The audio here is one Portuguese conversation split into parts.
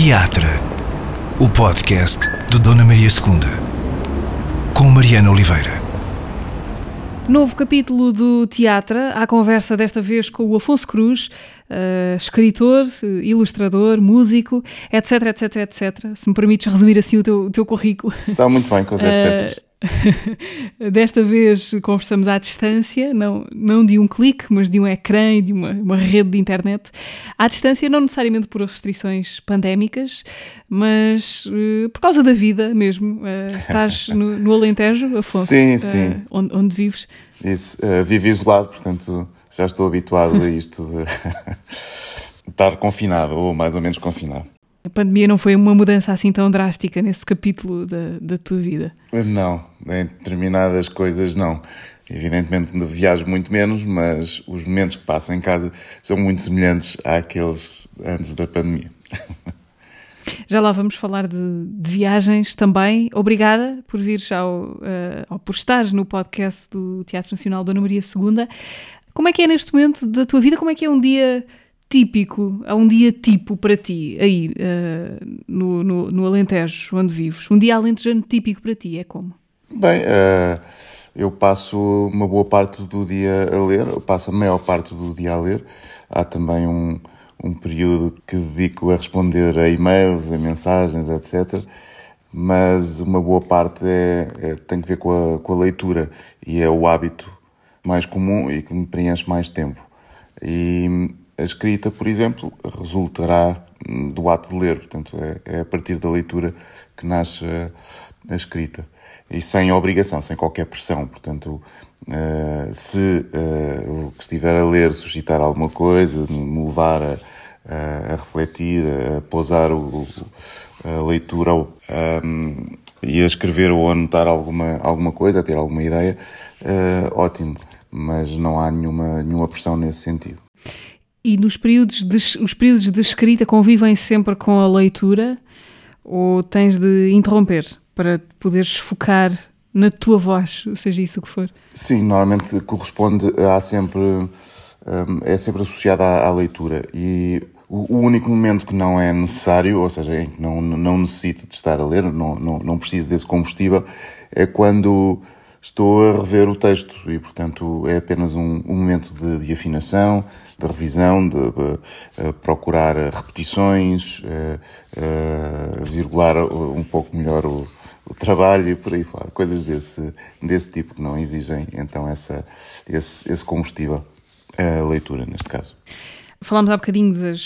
Teatro, o podcast de Dona Maria II, com Mariana Oliveira. Novo capítulo do Teatro, à conversa desta vez com o Afonso Cruz, uh, escritor, ilustrador, músico, etc, etc, etc. Se me permites resumir assim o teu, o teu currículo. Está muito bem com os etc. Desta vez conversamos à distância, não, não de um clique, mas de um ecrã e de uma, uma rede de internet. À distância, não necessariamente por restrições pandémicas, mas uh, por causa da vida mesmo. Uh, estás no, no, Alentejo, Afonso? Sim, uh, sim. Onde, onde, vives? Isso, vivo isolado, portanto já estou habituado a isto estar confinado, ou mais ou menos confinado. A pandemia não foi uma mudança assim tão drástica nesse capítulo da, da tua vida? Não, em determinadas coisas não. Evidentemente viajo muito menos, mas os momentos que passo em casa são muito semelhantes àqueles antes da pandemia. Já lá vamos falar de, de viagens também. Obrigada por vires ao, uh, ao por estares no podcast do Teatro Nacional Dona Maria II. Como é que é neste momento da tua vida? Como é que é um dia típico, há um dia tipo para ti, aí uh, no, no, no, Alentejo, onde vives? Um dia alentejano típico para ti, é como? Bem, uh, eu passo uma boa parte do dia a ler, eu passo a maior parte do dia a ler. Há também um, um período que dedico a responder a e-mails, a mensagens, etc. Mas uma boa parte é, é, tem que ver com a, com a leitura e é o hábito mais comum e que me preenche mais tempo. E a escrita, por exemplo, resultará do ato de ler, portanto, é, é a partir da leitura que nasce a, a, escrita. E sem obrigação, sem qualquer pressão. Portanto, uh, se uh, o que estiver a ler suscitar alguma coisa, me levar a, a, refletir, a pousar o, a leitura um, ehm, e a escrever ou anotar alguma, alguma coisa, a ter alguma ideia, uh, ótimo. Mas não há nenhuma, nenhuma pressão nesse sentido. E nos períodos de, os períodos de escrita convivem sempre com a leitura? Ou tens de interromper para poderes focar na tua voz, seja isso o que for? Sim, normalmente corresponde a sempre hum, é sempre associada à, à leitura. E o, único momento que não é necessário, ou seja, em que não, não necessito de estar a ler, não, não, não preciso desse combustível, é quando estou a rever o texto. E, portanto, é apenas um, um momento de, de, afinação, de revisão, de, de procurar repetições, virgular um pouco melhor o, o, trabalho e por aí fora. Coisas desse, desse tipo que não exigem, então, essa, esse, esse combustível, a leitura, neste caso. Falámos há bocadinho das,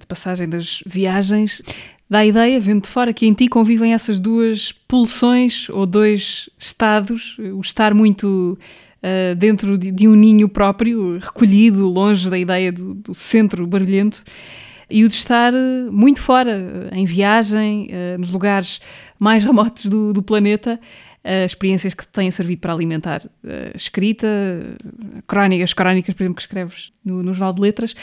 de passagem das viagens. Dá a ideia, vendo de fora, que em ti convivem essas duas pulsões ou dois estados, o estar muito uh, dentro de, de, um ninho próprio, recolhido, longe da ideia do, do centro barulhento, e o de estar eh, muito fora, em viagem, nos lugares mais remotos do, do planeta, experiências que têm servido para alimentar escrita, crónicas, crónicas, por exemplo, que escreves no, no Jornal de Letras.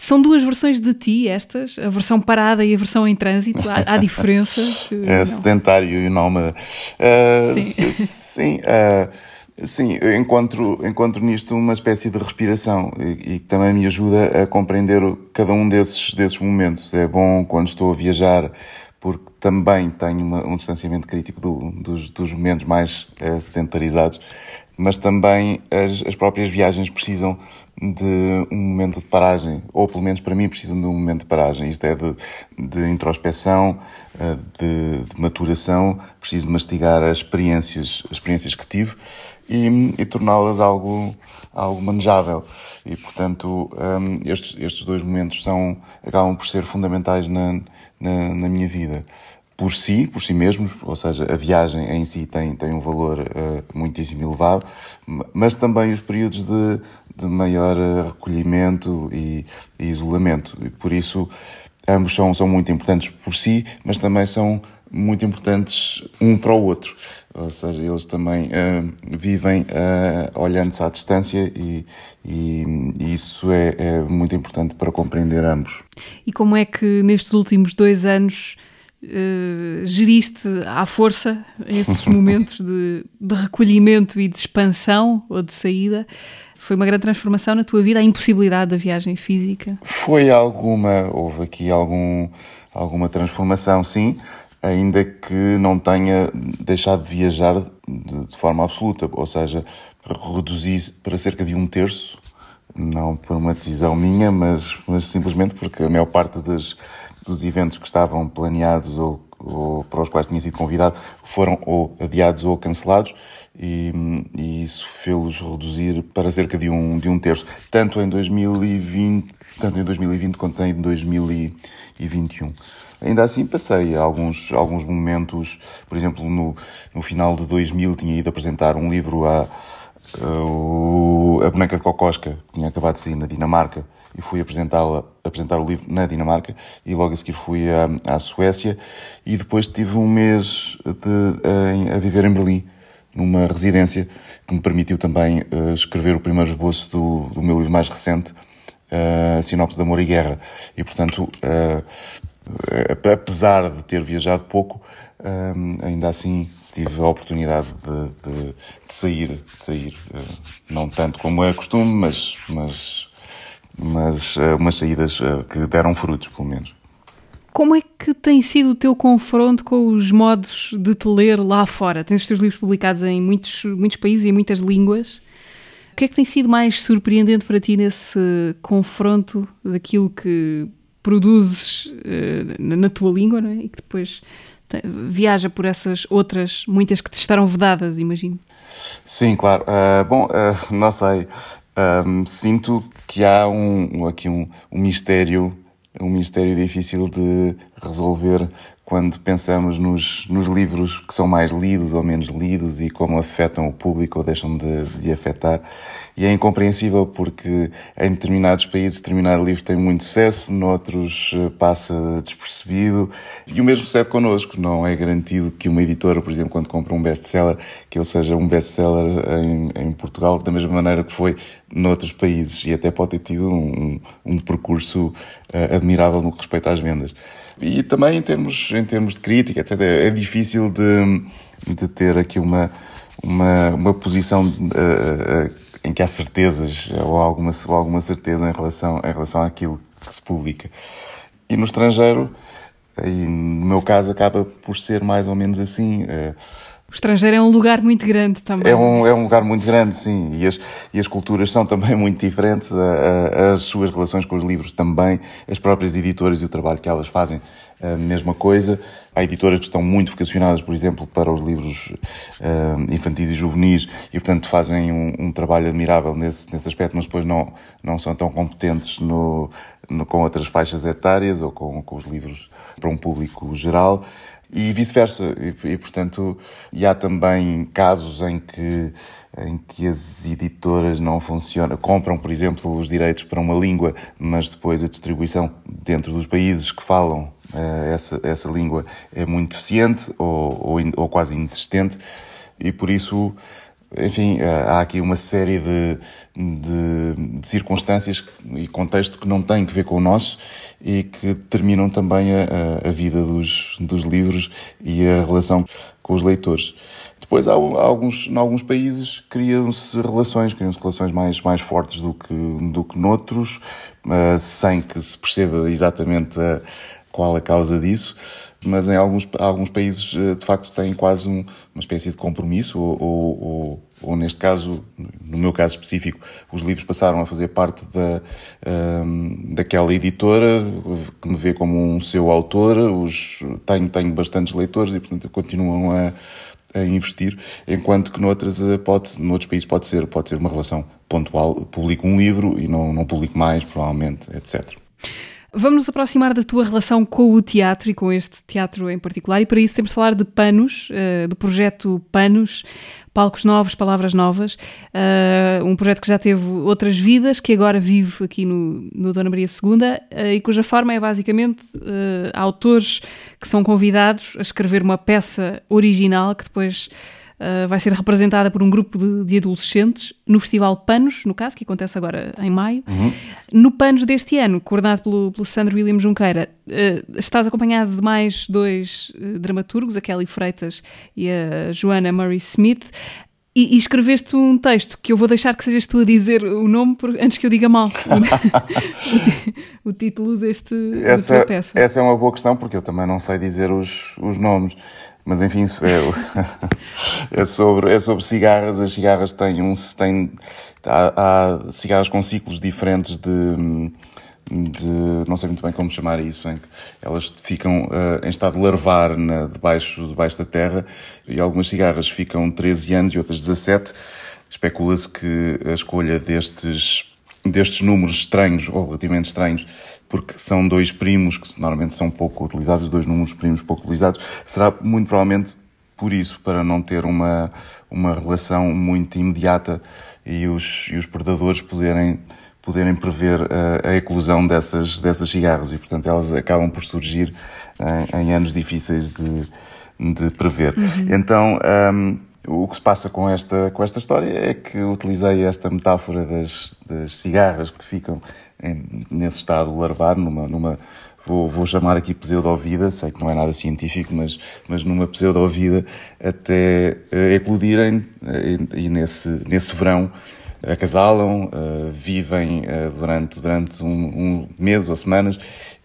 São duas versões de ti, estas, a versão parada e a versão em trânsito. Há, há diferenças? É não. sedentário e nómada. Uh, sim. Sim, uh, sim eu encontro, encontro nisto uma espécie de respiração e, e também me ajuda a compreender cada um desses, desses momentos. É bom quando estou a viajar porque também tenho uma, um distanciamento crítico do, dos, dos momentos mais uh, sedentarizados, mas também as, as próprias viagens precisam de um momento de paragem, ou pelo menos para mim precisam de um momento de paragem. Isto é de, de introspeção, eh, de, de, maturação, preciso mastigar as experiências, as experiências que tive e, e torná-las algo, algo manejável. E, portanto, um, estes, estes dois momentos são, acabam por ser fundamentais na, na, na minha vida por si, por si mesmos, ou seja, a viagem em si tem, tem um valor uh, muitíssimo elevado, mas também os períodos de, de maior eh, recolhimento e, e, isolamento. E por isso, ambos são, são muito importantes por si, mas também são muito importantes um para o outro. Ou seja, eles também uh, vivem uh, olhando-se à distância e, e, e isso é, é muito importante para compreender ambos. E como é que nestes últimos dois anos uh, geriste à força esses momentos de, de, recolhimento e de expansão ou de saída Foi uma grande transformação na tua vida, a impossibilidade da viagem física? Foi alguma, houve aqui algum, alguma transformação, sim, ainda que não tenha deixado de viajar de, de forma absoluta, ou seja, reduzi para cerca de um terço, não por uma decisão minha, mas, mas simplesmente porque a maior parte das, dos eventos que estavam planeados ou, ou para os quais tinha sido convidado foram ou adiados ou cancelados e, e isso fez-los reduzir para cerca de um, de um terço, tanto em 2020, tanto em 2020 quanto em 2021. Ainda assim passei alguns, alguns momentos, por exemplo, no, no final de 2000 tinha ido apresentar um livro a, a, Boneca de Cocosca, que tinha acabado de sair na Dinamarca, e fui apresentá-la, apresentar o livro na Dinamarca, e logo a seguir fui à, à Suécia, e depois tive um mês de, a, a viver em Berlim numa residência que me permitiu também uh, escrever o primeiro esboço do, do meu livro mais recente, uh, Sinopse de Amor e Guerra. E, portanto, uh, apesar de ter viajado pouco, ainda assim tive a oportunidade de, de, de sair, de sair não tanto como é costume, mas, mas, mas umas saídas que deram frutos, pelo menos. Como é que tem sido o teu confronto com os modos de te ler lá fora? Tens os teus livros publicados em muitos, muitos países e em muitas línguas. O que é que tem sido mais surpreendente para ti nesse confronto daquilo que produzes uh, na tua língua é? e que depois viaja por essas outras, muitas que te estarão vedadas, imagino? Sim, claro. Uh, bom, uh, não sei. sinto que há um, aqui um, um mistério um mistério difícil de resolver quando pensamos nos, nos livros que são mais lidos ou menos lidos e como afetam o público ou deixam de, de afetar. E é incompreensível porque em determinados países determinado livro tem muito sucesso, noutros eh, passa despercebido. E o mesmo sucede connosco. Não é garantido que uma editora, por exemplo, quando compra um best-seller, que ele seja um best-seller em, em Portugal da mesma maneira que foi noutros países. E até pode ter tido um, um percurso uh, admirável no que respeita às vendas. E também em termos, em termos de crítica, etc. É difícil de, de ter aqui uma, uma, uma posição uh, uh, em que há certezas ou alguma, ou alguma certeza em relação, em relação àquilo que se publica. E no estrangeiro, e no meu caso, acaba por ser mais ou menos assim. Uh, o estrangeiro é um lugar muito grande também. É um, é um lugar muito grande, sim. E as, e as culturas são também muito diferentes, a, a, as suas relações com os livros também, as próprias editoras e o trabalho que elas fazem, a mesma coisa. Há editoras que estão muito vocacionadas, por exemplo, para os livros uh, infantis e juvenis e, portanto, fazem um, um, trabalho admirável nesse, nesse aspecto, mas depois não, não são tão competentes no, no com outras faixas etárias ou com, com os livros para um público geral e vice-versa. E, e, portanto, e há também casos em que, em que as editoras não funcionam, compram, por exemplo, os direitos para uma língua, mas depois a distribuição dentro dos países que falam uh, essa, essa língua é muito deficiente ou, ou, ou quase inexistente, e por isso enfim, eh, há aqui uma série de, de, de, circunstâncias e contexto que não têm que ver com o nosso e que determinam também a, a vida dos, dos livros e a relação com os leitores. Depois, há, alguns, em alguns países, criam-se relações, criam-se relações mais, mais fortes do que, do que noutros, uh, sem que se perceba exatamente a, qual a causa disso mas em alguns, alguns países eh, de facto têm quase um, uma espécie de compromisso, ou, ou, ou, ou, neste caso, no meu caso específico, os livros passaram a fazer parte da, um, ehm, daquela editora que me vê como um seu autor, os, tenho, tenho bastantes leitores e portanto continuam a, a investir, enquanto que noutras eh, pode, noutros países pode ser, pode ser uma relação pontual, publico um livro e não, não publico mais, provavelmente, etc. Vamos nos aproximar da tua relação com o teatro e com este teatro em particular, e para isso temos de falar de Panos, uh, do projeto Panos, Palcos Novos, Palavras Novas, uh, um projeto que já teve outras vidas, que agora vive aqui no, no Dona Maria II, uh, e cuja forma é basicamente autores que são convidados a escrever uma peça original que depois uh, vai ser representada por um grupo de, de, adolescentes no Festival Panos, no caso, que acontece agora em maio. Uhum. No Panos deste ano, coordenado pelo, pelo Sandro William Junqueira, uh, estás acompanhado de mais dois uh, dramaturgos, a Kelly Freitas e a Joana Murray Smith. E, e, escreveste um texto que eu vou deixar que sejas tu a dizer o nome antes que eu diga mal. o, o, título deste essa, peça. Essa é uma boa questão, porque eu também não sei dizer os, os nomes. Mas enfim, é, é, sobre, é sobre cigarras. As cigarras têm um. Têm, há, há cigarras com ciclos diferentes de de não sei muito bem como chamar isso, em que elas ficam uh, em estado larvar na, debaixo, debaixo da terra e algumas cigarras ficam 13 anos e outras 17. Especula-se que a escolha destes, destes números estranhos, ou relativamente estranhos, porque são dois primos que normalmente são pouco utilizados, dois números primos pouco utilizados, será muito provavelmente por isso, para não ter uma, uma relação muito imediata e os, e os predadores poderem poderem prever a, a eclosão dessas, dessas cigarras e, portanto, elas acabam por surgir em, em anos difíceis de, de prever. Uhum. Então, um, o que se passa com esta, com esta história é que utilizei esta metáfora das, das cigarras que ficam nesse estado larvar, numa, numa vou, vou chamar aqui pseudo-vida, sei que não é nada científico, mas, mas numa pseudo-vida até uh, eclodirem uh, e, e, nesse, nesse verão acasalam, uh, vivem uh, durante, durante um, um, mês ou semanas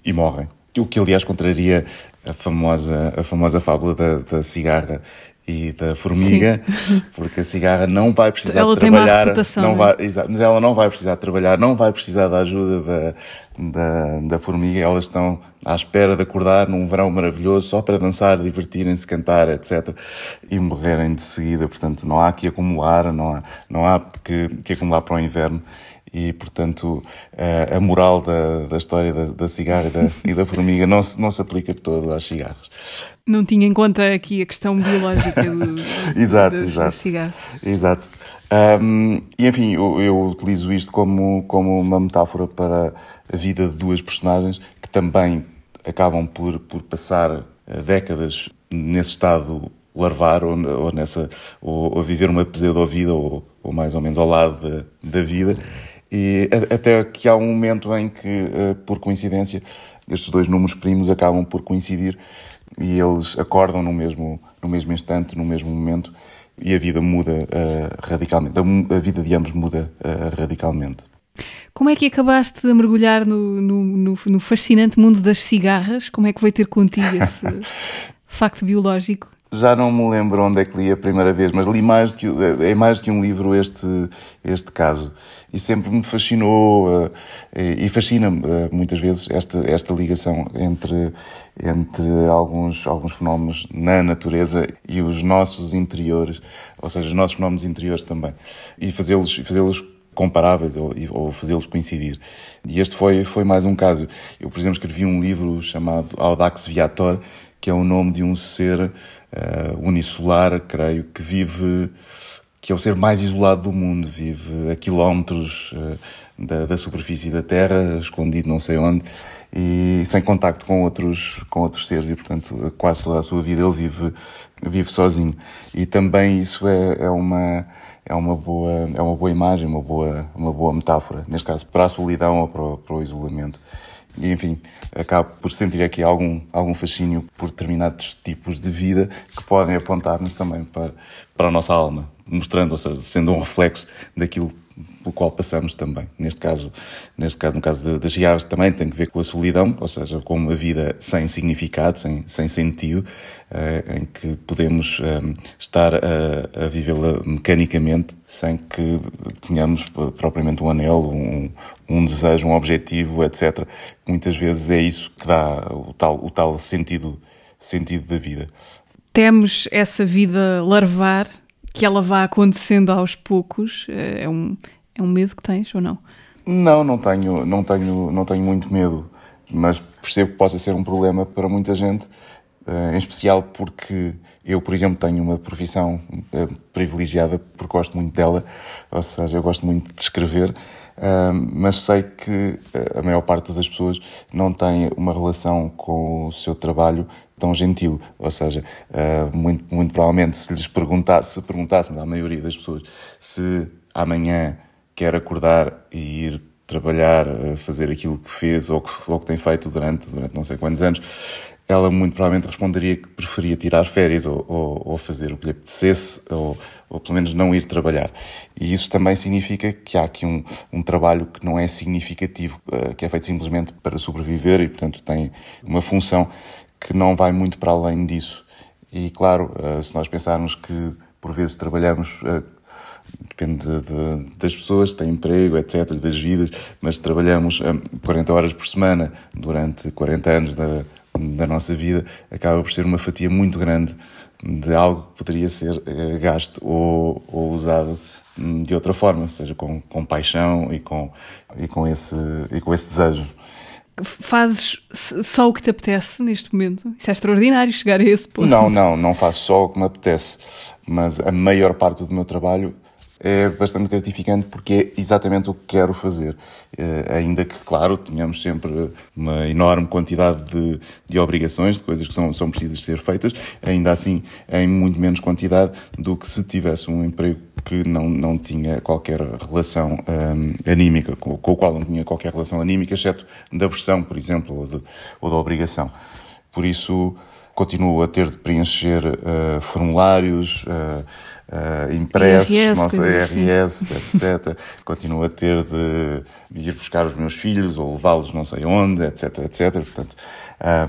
e morrem. O que, aliás, contraria a famosa, a famosa fábula da, da cigarra e da formiga, Sim. porque a cigarra não vai precisar ela de trabalhar, não é? vai, exato, mas ela não vai precisar de trabalhar, não vai precisar da ajuda da, da, da formiga, elas estão à espera de acordar num verão maravilhoso só para dançar, divertirem-se, cantar, etc. e morrerem de seguida, portanto não há que acumular, não há, não há que, que acumular para o inverno e, portanto, a, moral da, da história da, da cigarra e da, e da formiga não se, não se aplica todo às cigarras. Não tinha em conta aqui a questão biológica do, exato, das, exato. das cigarras. Exato. Um, e enfim, eu, eu, utilizo isto como, como uma metáfora para a vida de duas personagens que também acabam por, por passar eh, décadas nesse estado larvar ou, ou nessa ou, ou, viver uma pseudo-vida ou, ou mais ou menos ao lado da, da vida e até que há um momento em que, eh, por coincidência, estes dois números primos acabam por coincidir e eles acordam no mesmo, no mesmo instante, no mesmo momento, e a vida muda uh, radicalmente. A, a, vida de ambos muda uh, radicalmente. Como é que acabaste de mergulhar no, no, no, no, fascinante mundo das cigarras? Como é que foi ter contigo esse facto biológico? Já não me lembro onde é que li a primeira vez, mas li mais do que, é mais do que um livro este, este caso. E sempre me fascinou, eh, e fascina-me eh, muitas vezes, esta, esta ligação entre, entre alguns, alguns fenómenos na natureza e os nossos interiores, ou seja, os nossos fenómenos interiores também. E fazê-los fazê comparáveis ou, ou fazê-los coincidir. E este foi, foi mais um caso. Eu, por exemplo, escrevi um livro chamado Audax Viator, que é o nome de um ser uh, unicelular, creio, que vive, que é o ser mais isolado do mundo, vive a quilómetros uh, da, da, superfície da Terra, escondido não sei onde, e sem contacto com outros, com outros seres, e portanto quase toda a sua vida ele vive, vive sozinho. E também isso é, é uma é uma boa é uma boa imagem, uma boa uma boa metáfora, neste caso para a solidão ou para o, para o isolamento. E, enfim, acabo por sentir aqui algum, algum fascínio por determinados tipos de vida que podem apontar-nos também para, para a nossa alma, mostrando, ou seja, sendo um reflexo daquilo pelo qual passamos também. Neste caso, neste caso no caso das cigarras, também tem que ver com a solidão, ou seja, com uma vida sem significado, sem, sem sentido, uh, em que podemos um, eh, estar a, a vivê-la mecanicamente, sem que tenhamos propriamente um anelo, um, um desejo, um objetivo, etc. Muitas vezes é isso que dá o tal, o tal sentido, sentido da vida. Temos essa vida larvar que ela vá acontecendo aos poucos? Eh, é um, é um medo que tens ou não? Não, não tenho, não tenho, não tenho muito medo, mas percebo que possa ser um problema para muita gente, eh, em especial porque eu, por exemplo, tenho uma profissão eh, privilegiada porque gosto muito dela, ou seja, eu gosto muito de escrever, mas sei que a maior parte das pessoas não tem uma relação com o seu trabalho tão gentil. Ou seja, muito, muito provavelmente se lhes perguntasse, se perguntássemos à maioria das pessoas se amanhã quer acordar e ir trabalhar, fazer aquilo que fez ou que, ou que tem feito durante, durante não sei quantos anos, ela muito provavelmente responderia que preferia tirar férias ou, ou, ou fazer o que lhe apetecesse ou, ou, pelo menos não ir trabalhar. E isso também significa que há aqui um, um trabalho que não é significativo, uh, que é feito simplesmente para sobreviver e, portanto, tem uma função que não vai muito para além disso. E, claro, uh, se nós pensarmos que por vezes trabalhamos depende de, de, das pessoas, têm emprego, etc., das vidas, mas trabalhamos 40 horas por semana durante 40 anos da, da nossa vida, acaba por ser uma fatia muito grande de algo que poderia ser eh, gasto ou, ou usado hum, de outra forma, ou seja, com, com paixão e com, e, com esse, e com esse desejo. Fazes só o que te apetece neste momento? Isso é extraordinário chegar a esse ponto. Não, não, não faço só o que me apetece, mas a maior parte do meu trabalho é bastante gratificante porque é exatamente o que quero fazer. É, ainda que, claro, tenhamos sempre uma enorme quantidade de, de obrigações, de coisas que são, são precisas ser feitas, ainda assim em muito menos quantidade do que se tivesse um emprego que não, não tinha qualquer relação um, anímica, com, com, o qual não tinha qualquer relação anímica, exceto da versão, por exemplo, ou, de, ou da obrigação. Por isso, continuo a ter de preencher uh, formulários, uh, uh, impressos, IRS, nossa IRS, assim. etc. Continuo a ter de ir buscar os meus filhos ou levá-los não sei onde, etc, etc. Portanto,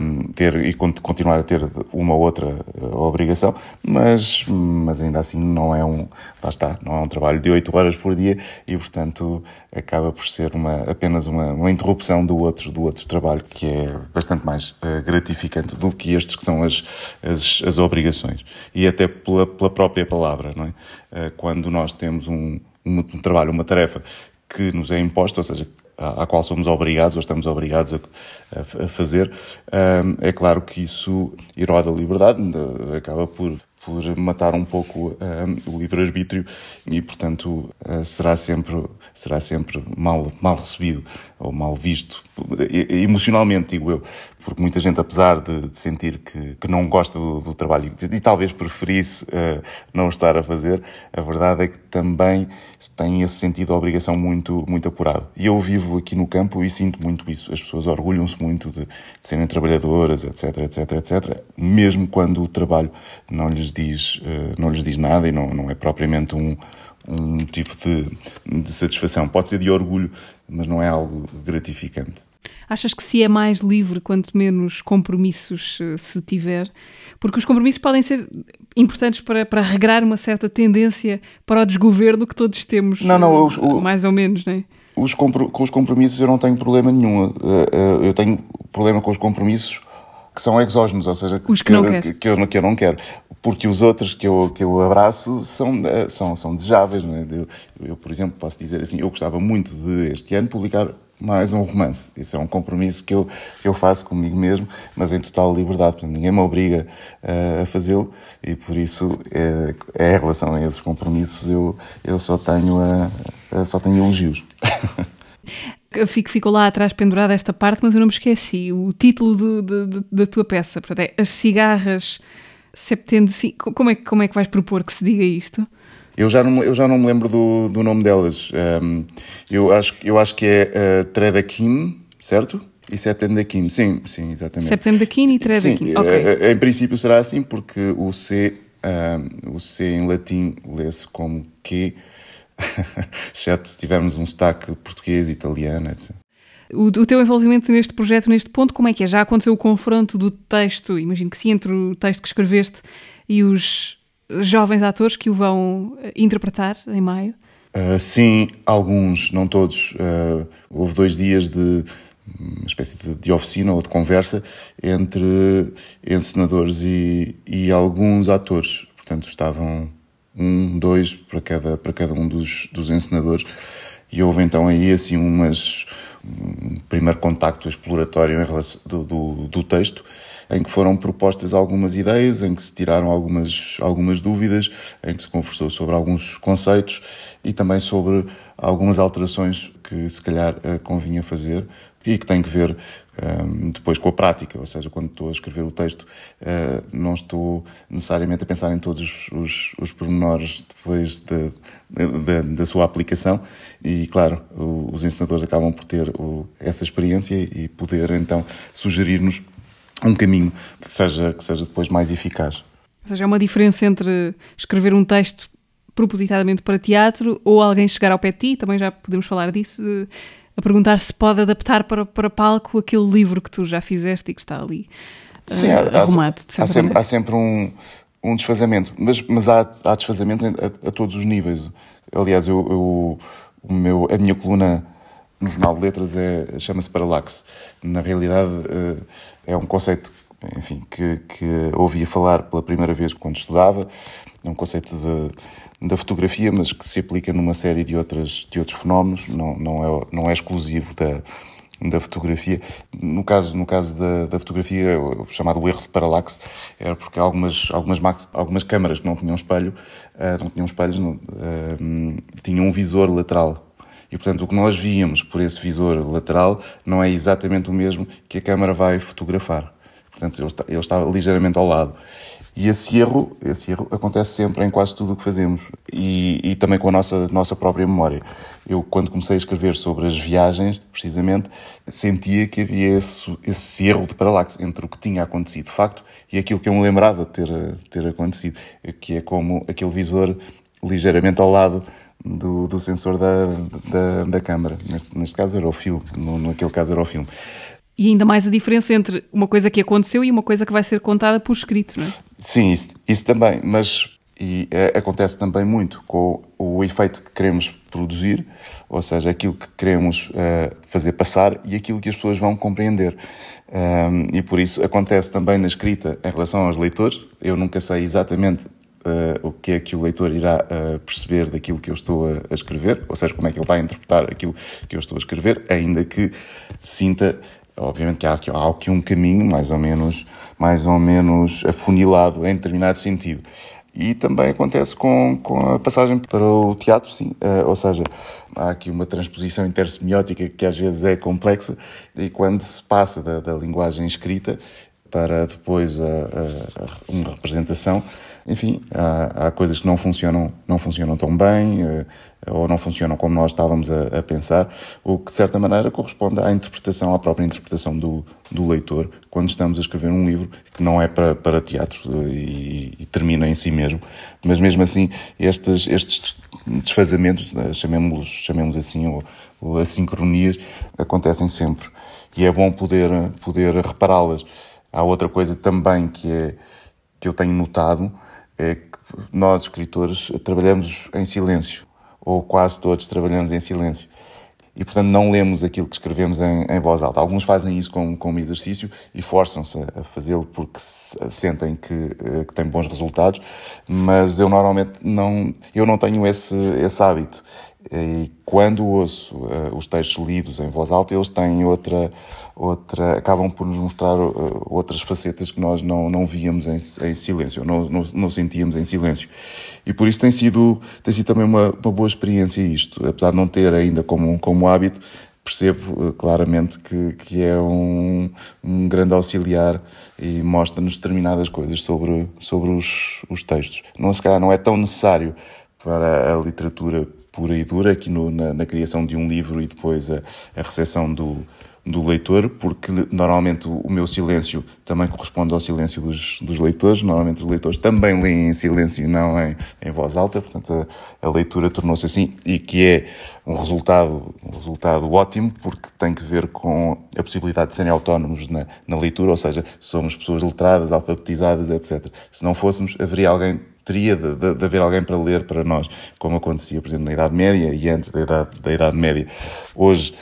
um, ter e continuar a ter uma ou outra uh, obrigação, mas, mas ainda assim não é um, lá está, não é um trabalho de 8 horas por dia e, portanto, acaba por ser uma, apenas uma, uma interrupção do outro, do outro trabalho que é bastante mais uh, gratificante do que estes que são as, as, as obrigações. E até pela, pela própria palavra, não é? Uh, quando nós temos um, um, um trabalho, uma tarefa que nos é imposta, ou seja, à, qual somos obrigados ou estamos obrigados a, a fazer, é claro que isso erode a liberdade, acaba por por matar um pouco o livre-arbítrio e, portanto, uh, será sempre, será sempre mal, mal recebido ou mal visto, emocionalmente, digo eu, porque muita gente, apesar de, de sentir que, que, não gosta do, do trabalho e, e, talvez preferisse uh, não estar a fazer, a verdade é que também tem esse sentido de obrigação muito, muito apurado. E eu vivo aqui no campo e sinto muito isso. As pessoas orgulham-se muito de, de, serem trabalhadoras, etc, etc, etc, mesmo quando o trabalho não lhes diz, uh, não lhes diz nada e não, não é propriamente um, um motivo de, de satisfação. Pode ser de orgulho, mas não é algo gratificante. Achas que se é mais livre quanto menos compromissos eh, se tiver? Porque os compromissos podem ser importantes para, para regrar uma certa tendência para o desgoverno que todos temos, não, não, o, mais ou menos, não é? Os com os compromissos eu não tenho problema nenhum. Eh, eh, eu tenho problema com os compromissos que são exógenos, ou seja, que, que, eu, que, que, eu, que eu não quero. Porque os outros que eu, que eu abraço são, são, são desejáveis. É? eu, eu, por exemplo, posso dizer assim, eu gostava muito de este ano publicar mais um romance. Isso é um compromisso que eu, eu faço comigo mesmo, mas em total liberdade. Portanto, ninguém me obriga uh, a fazê-lo e por isso, é, é, em relação a esses compromissos, eu, eu só tenho, a, a só tenho elogios. Fico, ficou lá atrás pendurada esta parte, mas eu não me esqueci. O título do, de, de, da tua peça portanto, é As Cigarras Septende... Como é, como é que vais propor que se diga isto? Eu já não, eu já não me lembro do, do nome delas. Um, eu, acho, eu acho que é uh, Tredakin, certo? E Septendakin, sim, sim, exatamente. Septendakin e Tredakin, sim, ok. Uh, em princípio será assim, porque o C, o C em latim lê-se como Q, exceto se tivermos um sotaque português, italiano, etc. O, o, teu envolvimento neste projeto, neste ponto, como é que é? Já aconteceu o confronto do texto, imagino que sim, entre o texto que escreveste e os jovens atores que o vão eh, interpretar em maio? Uh, sim, alguns, não todos. Uh, houve dois dias de uma espécie de, de, oficina ou de conversa entre encenadores e, e alguns atores. Portanto, estavam um, dois para cada, para cada um dos, dos encenadores. E houve então aí assim umas, um primeiro contacto exploratório em relação, do, do, do texto em que foram propostas algumas ideias, em que se tiraram algumas, algumas dúvidas, em que se conversou sobre alguns conceitos e também sobre algumas alterações que se calhar eh, convinha fazer e que têm que ver um, ehm, depois com a prática, ou seja, quando estou a escrever o texto, uh, não estou necessariamente a pensar em todos os, os pormenores depois de, de, de, da sua aplicação e, claro, o, os ensinadores acabam por ter o, essa experiência e poder então sugerir-nos um caminho que seja, que seja depois mais eficaz. Ou seja, é uma diferença entre escrever um texto propositadamente para teatro ou alguém chegar ao pé de ti, também já podemos falar disso, a perguntar se pode adaptar para, para palco aquele livro que tu já fizeste e que está ali Sim, uh, há, arrumado. De há, sempre, há sempre um, um desfazamento, mas, mas há, há desfazamento a, a todos os níveis. Aliás, eu, eu, o meu, a minha coluna no Jornal de Letras é, chama-se Paralaxe. Na realidade, uh, é um conceito enfim, que, que ouvia falar pela primeira vez quando estudava. É um conceito de, da fotografia, mas que se aplica numa série de, outras, de outros fenómenos, não, não, é, não é exclusivo da, da fotografia. No caso, no caso da, da fotografia, o chamado erro de paralaxe, era porque algumas, algumas, algumas câmaras que não tinham espelho, uh, não tinham espelhos, não, uh, tinham um visor lateral. E, portanto, o que nós víamos por esse visor lateral não é exatamente o mesmo que a câmara vai fotografar. Portanto, ele está, ele está ligeiramente ao lado. E esse erro, esse erro acontece sempre em quase tudo o que fazemos e, e, também com a nossa, nossa própria memória. Eu, quando comecei a escrever sobre as viagens, precisamente, sentia que havia esse, esse erro de paralaxe entre o que tinha acontecido de facto e aquilo que eu me lembrava de ter, ter acontecido, que é como aquele visor ligeiramente ao lado do, do sensor da, da, da câmara. Neste, neste caso era o filme, no, naquele caso era o filme. E ainda mais a diferença entre uma coisa que aconteceu e uma coisa que vai ser contada por escrito, não é? Sim, isso, isso também, mas e é, acontece também muito com o, o, efeito que queremos produzir, ou seja, aquilo que queremos uh, fazer passar e aquilo que as pessoas vão compreender. Um, e por isso acontece também na escrita em relação aos leitores. Eu nunca sei exatamente Uh, o que é que o leitor irá uh, perceber daquilo que eu estou a, a, escrever, ou seja, como é que ele vai interpretar aquilo que eu estou a escrever, ainda que sinta Obviamente que há aqui, há aqui um caminho mais ou menos, mais ou menos afunilado em determinado sentido. E também acontece com, com a passagem para o teatro, sim. Uh, ou seja, há aqui uma transposição intersemiótica que às vezes é complexa e quando se passa da, da linguagem escrita para depois uma representação, enfim, há, há, coisas que não funcionam, não funcionam tão bem uh, ou não funcionam como nós estávamos a, a, pensar, o que de certa maneira corresponde à interpretação, à própria interpretação do, do leitor quando estamos a escrever um livro que não é para, para teatro uh, e, e, termina em si mesmo. Mas mesmo assim, estes, estes desfazamentos, uh, chamemos, chamemos assim, ou, ou assincronias, acontecem sempre. E é bom poder, poder repará-las. Há outra coisa também que é que eu tenho notado é que nós, escritores, trabalhamos em silêncio, ou quase todos trabalhamos em silêncio. E, portanto, não lemos aquilo que escrevemos em, em voz alta. Alguns fazem isso como, como exercício e forçam-se a fazê-lo porque sentem que, eh, que têm bons resultados, mas eu normalmente não, eu não tenho esse, esse hábito. E quando ouço uh, os textos lidos em voz alta, eles têm outra, outra acabam por nos mostrar uh, outras facetas que nós não, não víamos em, em silêncio, não, não, não, sentíamos em silêncio. E por isso tem sido, tem sido também uma, uma boa experiência isto, apesar de não ter ainda como, como hábito, percebo uh, claramente que, que é um, um grande auxiliar e mostra-nos determinadas coisas sobre, sobre os, os textos. Não, se calhar não é tão necessário para a literatura pura e dura aqui no, na, na, criação de um livro e depois a, a recepção do, do leitor, porque normalmente o meu silêncio também corresponde ao silêncio dos, dos leitores. Normalmente os leitores também leem em silêncio e não em, em voz alta, portanto a, a leitura tornou-se assim e que é um resultado, um resultado ótimo porque tem que ver com a possibilidade de serem autónomos na, na leitura, ou seja, somos pessoas letradas, alfabetizadas, etc. Se não fôssemos, haveria alguém teria de, de, de, haver alguém para ler para nós, como acontecia, por exemplo, na Idade Média e antes da Idade, da Idade Média. Hoje,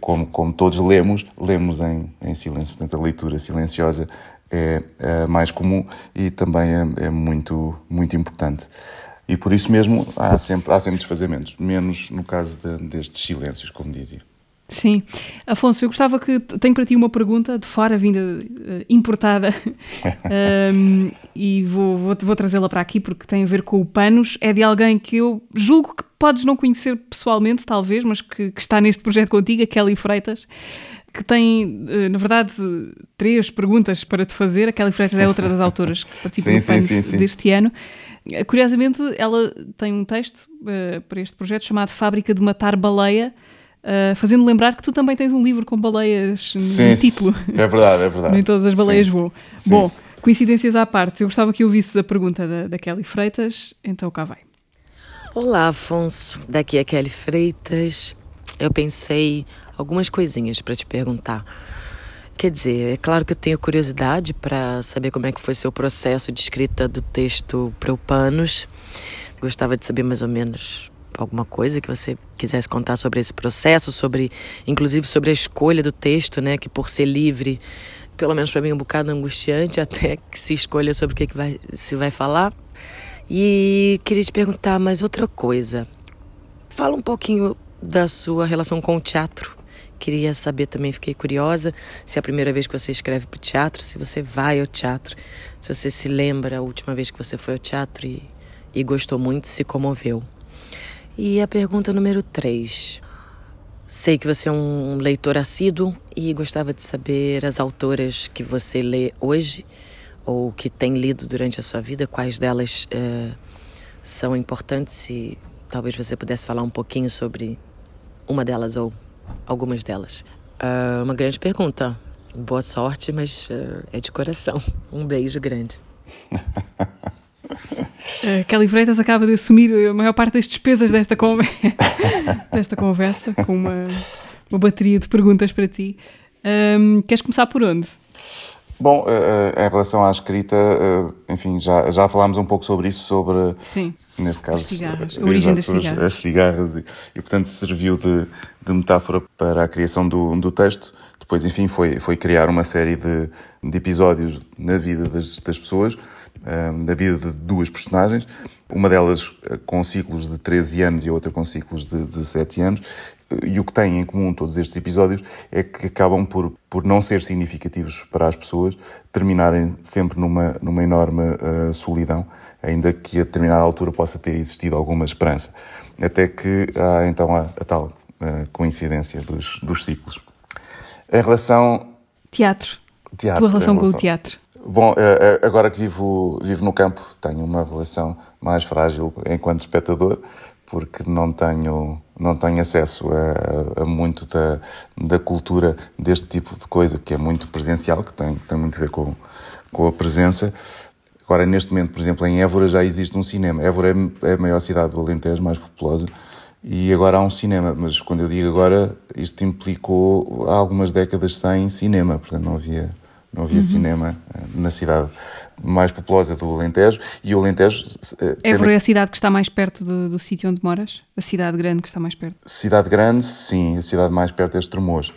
como, como todos lemos, lemos em, em silêncio, portanto, a leitura silenciosa é, é mais comum e também é, é, muito, muito importante. E por isso mesmo há sempre, há sempre desfazamentos, menos no caso de, destes silêncios, como dizia. Sim. Afonso, eu gostava que. Tenho para ti uma pergunta de fora, vinda uh, importada, um, e vou, vou, vou trazê-la para aqui porque tem a ver com o Panos. É de alguém que eu julgo que podes não conhecer pessoalmente, talvez, mas que, que está neste projeto contigo, a Kelly Freitas, que tem, uh, na verdade, três perguntas para te fazer. A Kelly Freitas é outra das autoras que participa sim, sim, sim, deste ano. Curiosamente, ela tem um texto uh, para este projeto chamado Fábrica de Matar Baleia uh, fazendo lembrar que tu também tens um livro com baleias sim, no título. É verdade, é verdade. Nem todas as baleias sim, voam. Sim. Bom, coincidências à parte, eu gostava que ouvisses a pergunta da, da Kelly Freitas, então cá vai. Olá, Afonso. Daqui é Kelly Freitas. Eu pensei algumas coisinhas para te perguntar. Quer dizer, é claro que eu tenho curiosidade para saber como é que foi seu processo de escrita do texto Preupanos. Gostava de saber mais ou menos alguma coisa que você quisesse contar sobre esse processo, sobre, inclusive sobre a escolha do texto, né? Que por ser livre, pelo menos para mim é um bocado angustiante até que se escolha sobre o que, que vai, se vai falar. E queria te perguntar mais outra coisa. Fala um pouquinho da sua relação com o teatro. Queria saber também, fiquei curiosa, se é a primeira vez que você escreve para o teatro, se você vai ao teatro, se você se lembra a última vez que você foi ao teatro e, e gostou muito, se comoveu. E a pergunta número 3. Sei que você é um leitor assíduo e gostava de saber as autoras que você lê hoje ou que tem lido durante a sua vida, quais delas uh, são importantes, se talvez você pudesse falar um pouquinho sobre uma delas ou algumas delas. Uh, uma grande pergunta. Boa sorte, mas uh, é de coração. Um beijo grande. Uh, Kelly Freitas acaba de assumir a maior parte das despesas desta, conver desta conversa com uma, uma bateria de perguntas para ti. Um, queres começar por onde? Bom, uh, em relação à escrita, enfim, já, já falámos um pouco sobre isso, sobre, Sim, neste caso, as cigarras, a origem das as, cigarras. as cigarras e, e, portanto, serviu de, de metáfora para a criação do, do texto. Depois, enfim, foi, foi criar uma série de, de episódios na vida das, das pessoas, da vida de duas personagens, uma delas com ciclos de 13 anos e a outra com ciclos de 17 anos. E o que têm em comum todos estes episódios é que acabam por, por não ser significativos para as pessoas, terminarem sempre numa, numa enorme uh, solidão, ainda que a determinada altura possa ter existido alguma esperança. Até que há então a, a tal uh, coincidência dos, dos ciclos. Em relação. Teatro. teatro Tua relação, relação com o teatro. Bom, agora que vivo, vivo no campo, tenho uma relação mais frágil enquanto espectador, porque não tenho, não tenho acesso a, a muito da, da cultura deste tipo de coisa, que é muito presencial, que tem, tem muito a ver com, com a presença. Agora, neste momento, por exemplo, em Évora já existe um cinema. Évora é a maior cidade do Alentejo, mais populosa, e agora há um cinema. Mas quando eu digo agora, isto implicou há algumas décadas sem cinema, portanto não havia não havia uhum. cinema na cidade mais populosa do Alentejo e o Alentejo... Évora é a cidade que está mais perto do, do sítio onde moras? A cidade grande que está mais perto? Cidade grande, sim. A cidade mais perto é Estremoz.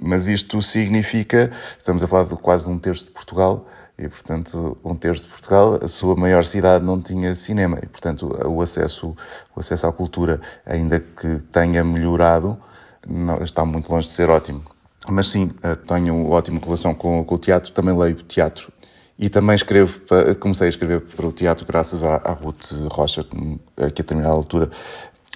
Mas isto significa, estamos a falar de quase um terço de Portugal, e portanto um terço de Portugal, a sua maior cidade não tinha cinema, e portanto o acesso, o acesso à cultura, ainda que tenha melhorado, não, está muito longe de ser ótimo. Mas sim, tenho ótima relação com, com, o teatro, também leio teatro. E também escrevo, comecei a escrever para o teatro graças à, à Ruth Rocha, que a determinada altura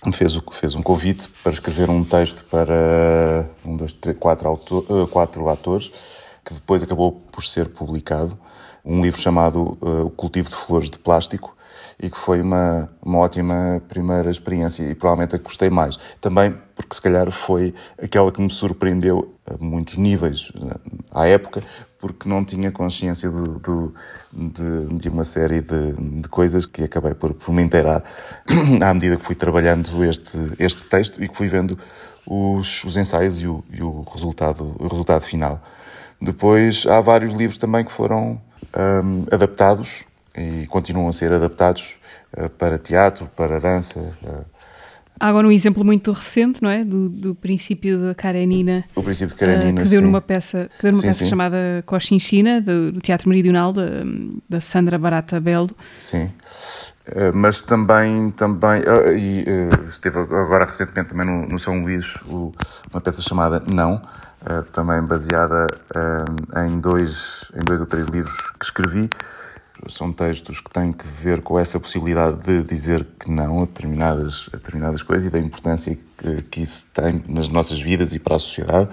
me fez, fez um convite para escrever um texto para um, dois, três, quatro, autor, quatro atores, que depois acabou por ser publicado, um livro chamado uh, O Cultivo de Flores de Plástico, e que foi uma, uma ótima primeira experiência e provavelmente a que gostei mais. Também porque se calhar foi aquela que me surpreendeu a muitos níveis à época, porque não tinha consciência do, do, de, de, uma série de, de, coisas que acabei por, por me inteirar à medida que fui trabalhando este, este texto e que fui vendo os, os ensaios e o, e o, resultado, o resultado final. Depois há vários livros também que foram um, adaptados e continuam a ser adaptados uh, para teatro, para dança. Uh. Há agora um exemplo muito recente, não é? Do, do princípio da Karenina. O princípio de Karenina, uh, que deu sim. numa peça, que deu numa sim, peça sim. chamada Cochinchina, do, do Teatro Meridional, da, da Sandra Barata Belo. Sim. Uh, mas também, também uh, e uh, esteve agora recentemente também no, no São Luís o, uma peça chamada Não, também baseada em, dois, em dois ou três livros que escrevi. São textos que têm que ver com essa possibilidade de dizer que não a determinadas, a determinadas coisas e da importância que, que isso tem nas nossas vidas e para a sociedade.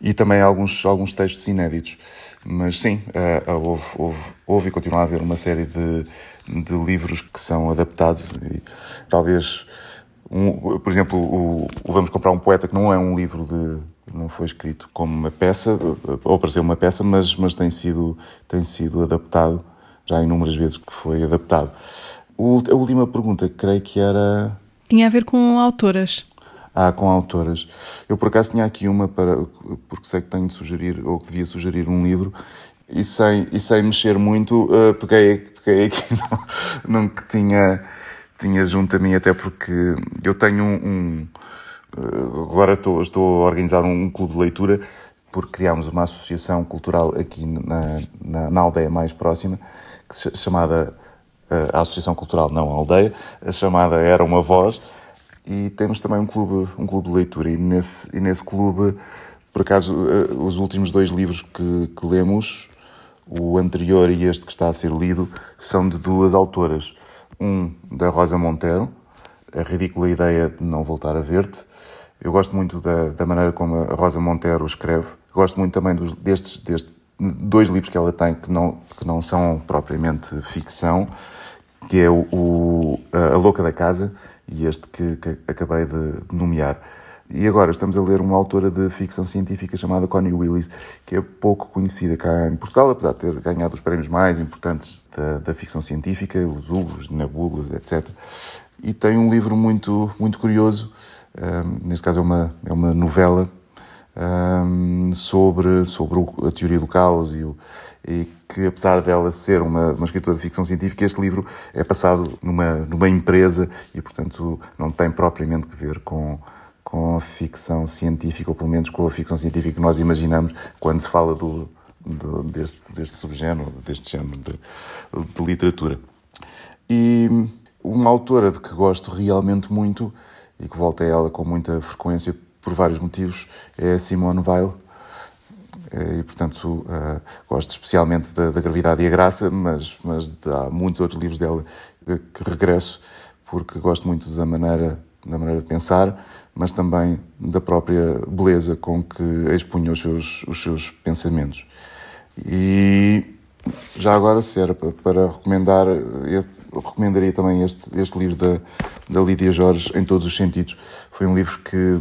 E também alguns, alguns textos inéditos. Mas sim, houve, houve, houve e continua a haver uma série de, de livros que são adaptados e talvez um, por exemplo, o, o, Vamos Comprar um Poeta, que não é um livro de. não foi escrito como uma peça, ou para ser uma peça, mas, mas tem, sido, tem sido adaptado, já inúmeras vezes que foi adaptado. A última pergunta, creio que era. Tinha a ver com autoras. Ah, com autoras. Eu por acaso tinha aqui uma para. porque sei que tenho de sugerir, ou que devia sugerir um livro, e sem, e sem mexer muito, uh, peguei, peguei aqui num que tinha, tinha junto a mim, até porque eu tenho um. um uh, agora estou, estou a organizar um clube de leitura, porque criámos uma associação cultural aqui na, na, na aldeia mais próxima, chamada. Uh, a Associação Cultural, não a aldeia, a chamada Era uma Voz, e temos também um clube, um clube de leitura. E nesse, e nesse clube, por acaso, os últimos dois livros que, que lemos o anterior e este que está a ser lido são de duas autoras. Um da Rosa Montero, A Ridícula Ideia de Não Voltar a Ver-te. Eu gosto muito da, da maneira como a Rosa Montero escreve. Gosto muito também dos, destes, destes dois livros que ela tem que não, que não são propriamente ficção, que é o, o A Louca da Casa e este que, que acabei de nomear. E agora estamos a ler uma autora de ficção científica chamada Connie Willis, que é pouco conhecida cá em Portugal, apesar de ter ganhado os prémios mais importantes da, da ficção científica, os Hugo, Nebulas, etc. E tem um livro muito, muito curioso, um, neste caso é uma, é uma novela, um, sobre, sobre a teoria do caos e, o, e que, apesar dela ser uma, uma escritora de ficção científica, este livro é passado numa, numa empresa e, portanto, não tem propriamente que ver com com a ficção científica, ou pelo menos com a ficção científica que nós imaginamos quando se fala do, do deste, deste subgénero, deste género de, de, literatura. E uma autora de que gosto realmente muito, e que volto a ela com muita frequência por vários motivos, é a Simone Weil. E, portanto, uh, gosto especialmente da, da, Gravidade e a Graça, mas, mas há muitos outros livros dela que regresso, porque gosto muito da maneira, da maneira de pensar, mas também da própria beleza com que expunha os seus, os seus pensamentos. E já agora, se era para recomendar, eu recomendaria também este, este livro da, da Lídia Jorge, em todos os sentidos. Foi um livro que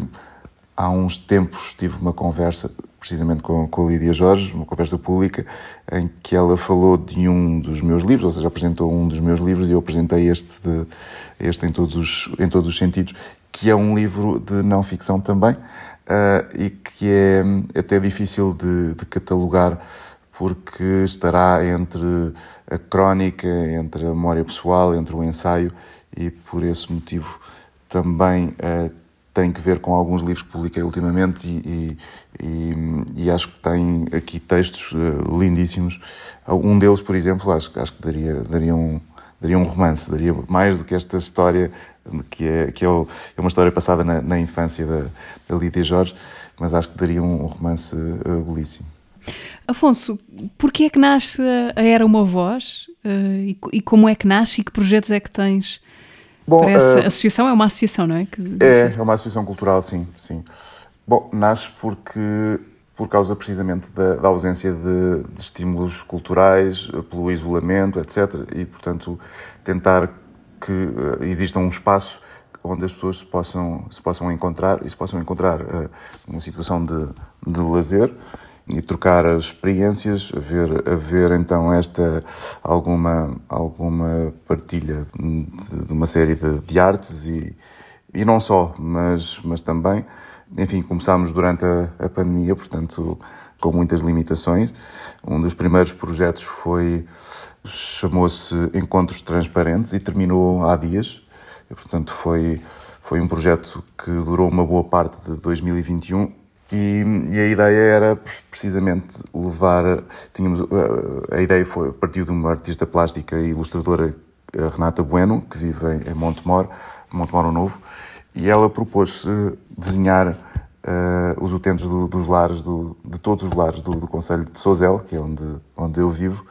há uns tempos tive uma conversa, precisamente com, com a Lídia Jorge, uma conversa pública, em que ela falou de um dos meus livros, ou seja, apresentou um dos meus livros e eu apresentei este, de, este em, todos os, em todos os sentidos que é um livro de não ficção também uh, e que é até difícil de, de, catalogar porque estará entre a crónica, entre a memória pessoal, entre o ensaio e por esse motivo também uh, tem que ver com alguns livros que publiquei ultimamente e, e, e, acho que tem aqui textos uh, lindíssimos. Um deles, por exemplo, acho, acho que daria, daria um daria um romance, daria mais do que esta história que é, que é, o, é uma história passada na, na infância da, da Lídia Jorge, mas acho que daria um, romance uh, belíssimo. Afonso, porquê é que nasce a Era Uma Voz uh, e, e, como é que nasce e que projetos é que tens Bom, para essa uh, associação? É uma associação, não é? Que é, é uma associação cultural, sim, sim. Bom, nasce porque por causa precisamente da, da ausência de, de, estímulos culturais, pelo isolamento, etc. E, portanto, tentar que uh, exista um espaço onde as pessoas se possam, se possam encontrar e se possam encontrar uh, numa situação de, de lazer e trocar as experiências, haver, haver então esta alguma, alguma partilha de, de uma série de, de artes e, e não só, mas, mas também enfim, começámos durante a, a pandemia, portanto, com muitas limitações. Um dos primeiros projetos foi chamou-se Encontros Transparentes e terminou há dias. E, portanto, foi foi um projeto que durou uma boa parte de 2021 e, e, a ideia era precisamente levar. Tínhamos, a ideia foi partiu de uma artista plástica e ilustradora, Renata Bueno, que vive em Montemor, Montemor Novo, e ela propôs desenhar uh, os utentes do, dos lares, do, de todos os lares do, do Conselho de Sozel, que é onde, onde eu vivo,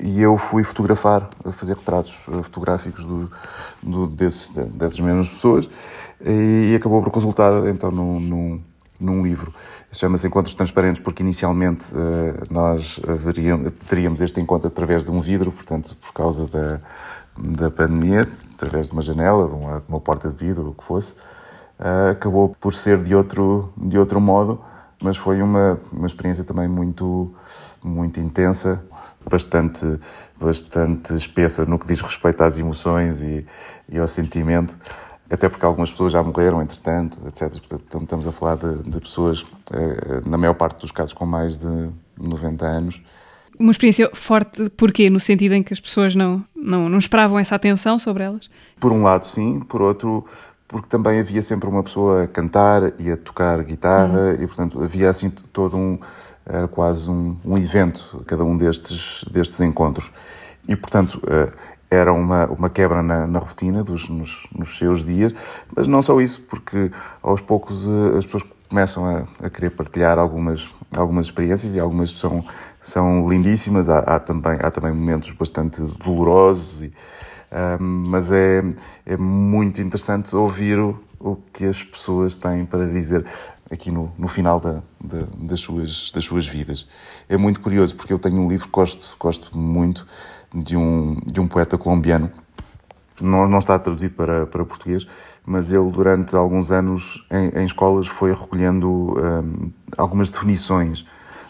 e eu fui fotografar, fazer retratos fotográficos do, do, desses, dessas mesmas pessoas, e, acabou por resultar então num, num, livro. Chama-se Encontros Transparentes porque inicialmente uh, nós haveríamos, teríamos este encontro através de um vidro, portanto, por causa da, da pandemia, através de uma janela, de uma, uma porta de vidro, o que fosse, uh, acabou por ser de outro, de outro modo, mas foi uma, uma experiência também muito, muito intensa, bastante, bastante espessa no que diz respeito às emoções e, e ao sentimento até porque algumas pessoas já morreram, entretanto, etc. Portanto, estamos a falar de, de pessoas, eh, na maior parte dos casos, com mais de 90 anos. Uma experiência forte, porquê? No sentido em que as pessoas não, não, não esperavam essa atenção sobre elas? Por um lado, sim. Por outro, porque também havia sempre uma pessoa a cantar e a tocar guitarra uhum. e, portanto, havia assim todo um... Era quase um, um evento, cada um destes, destes encontros. E, portanto, eh, era uma, uma quebra na, na rotina dos, nos, nos, seus dias, mas não só isso, porque aos poucos eh, as pessoas começam a, a, querer partilhar algumas, algumas experiências e algumas são, são lindíssimas, há, há também, há também momentos bastante dolorosos, e, um, mas é, é muito interessante ouvir o, o que as pessoas têm para dizer aqui no, no final da, da, das, suas, das suas vidas. É muito curioso, porque eu tenho um livro que gosto, gosto muito, de um, de um poeta colombiano. Não, não está traduzido para, para português, mas ele, durante alguns anos em, em escolas, foi recolhendo um, algumas definições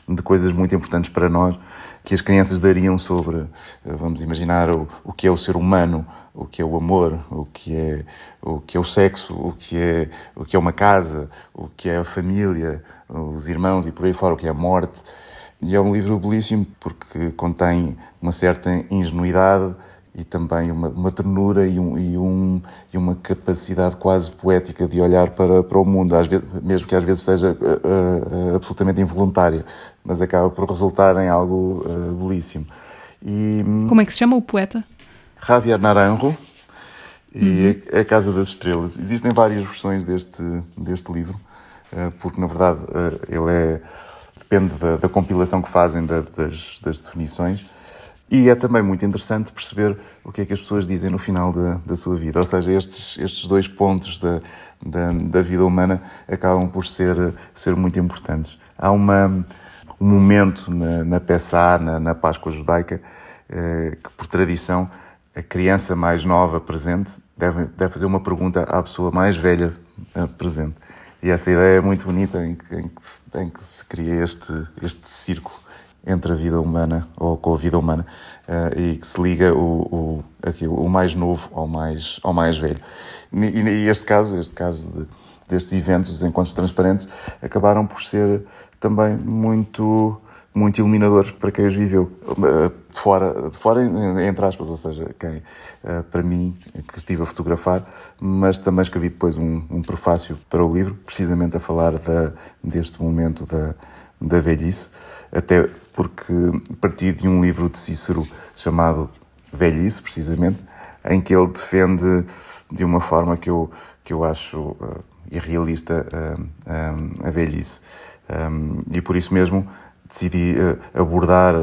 de coisas muito importantes para nós que as crianças dariam sobre, vamos imaginar, o, o que é o ser humano, o que é o amor, o que é o que é o sexo, o que é o que é uma casa, o que é a família, os irmãos e por aí fora, o que é a morte. E é um livro belíssimo porque contém uma certa ingenuidade e também uma, uma ternura e, um, e, um, e, uma capacidade quase poética de olhar para, para o mundo, vezes, mesmo que às vezes seja uh, uh, absolutamente involuntária, mas acaba por resultar em algo uh, belíssimo. E, Como é que se chama o poeta? Javier Naranjo e uhum. é a Casa das Estrelas. Existem várias versões deste, deste livro, porque na verdade ele é depende da, da compilação que fazem da, das, das, definições. E é também muito interessante perceber o que é que as pessoas dizem no final da, da sua vida. Ou seja, estes, estes dois pontos da, da, da vida humana acabam por ser, ser muito importantes. Há uma, um momento na, na Pessah, na, na Páscoa judaica, eh, que por tradição a criança mais nova presente deve, deve fazer uma pergunta à pessoa mais velha eh, presente. E essa ideia é muito bonita em que, em que, em que se cria este, este círculo entre a vida humana, ou com a vida humana, uh, e que se liga o, o, aquilo, o mais novo ao mais, ao mais velho. E, e este caso, este caso de, destes eventos, os encontros transparentes, acabaram por ser também muito muito iluminador para quem os viveu. De fora, de fora entre aspas, ou seja, quem, eh, para mim, que estive a fotografar, mas também escrevi depois um, um prefácio para o livro, precisamente a falar da, deste momento da, da velhice, até porque parti de um livro de Cícero chamado Velhice, precisamente, em que ele defende de uma forma que eu, que eu acho uh, irrealista a velhice. E por isso mesmo decidi uh, abordar